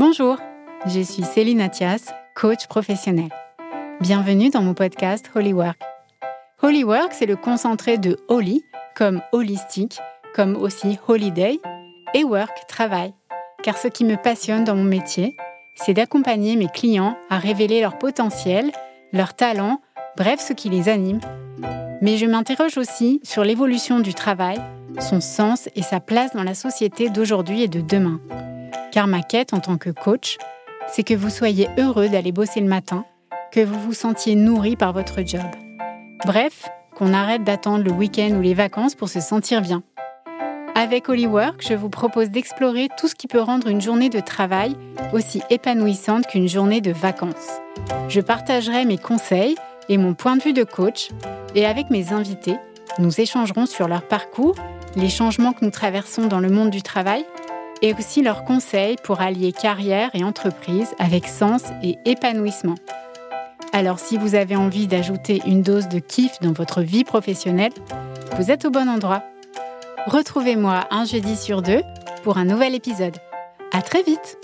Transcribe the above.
Bonjour, je suis Céline Athias, coach professionnel. Bienvenue dans mon podcast Holy Work. Holy Work, c'est le concentré de holy, comme holistique, comme aussi holiday, et work, travail. Car ce qui me passionne dans mon métier, c'est d'accompagner mes clients à révéler leur potentiel, leur talent, bref, ce qui les anime. Mais je m'interroge aussi sur l'évolution du travail, son sens et sa place dans la société d'aujourd'hui et de demain. Car ma quête en tant que coach, c'est que vous soyez heureux d'aller bosser le matin, que vous vous sentiez nourri par votre job. Bref, qu'on arrête d'attendre le week-end ou les vacances pour se sentir bien. Avec Holywork, je vous propose d'explorer tout ce qui peut rendre une journée de travail aussi épanouissante qu'une journée de vacances. Je partagerai mes conseils et mon point de vue de coach, et avec mes invités, nous échangerons sur leur parcours, les changements que nous traversons dans le monde du travail, et aussi leurs conseils pour allier carrière et entreprise avec sens et épanouissement. Alors si vous avez envie d'ajouter une dose de kiff dans votre vie professionnelle, vous êtes au bon endroit. Retrouvez-moi un jeudi sur deux pour un nouvel épisode. À très vite!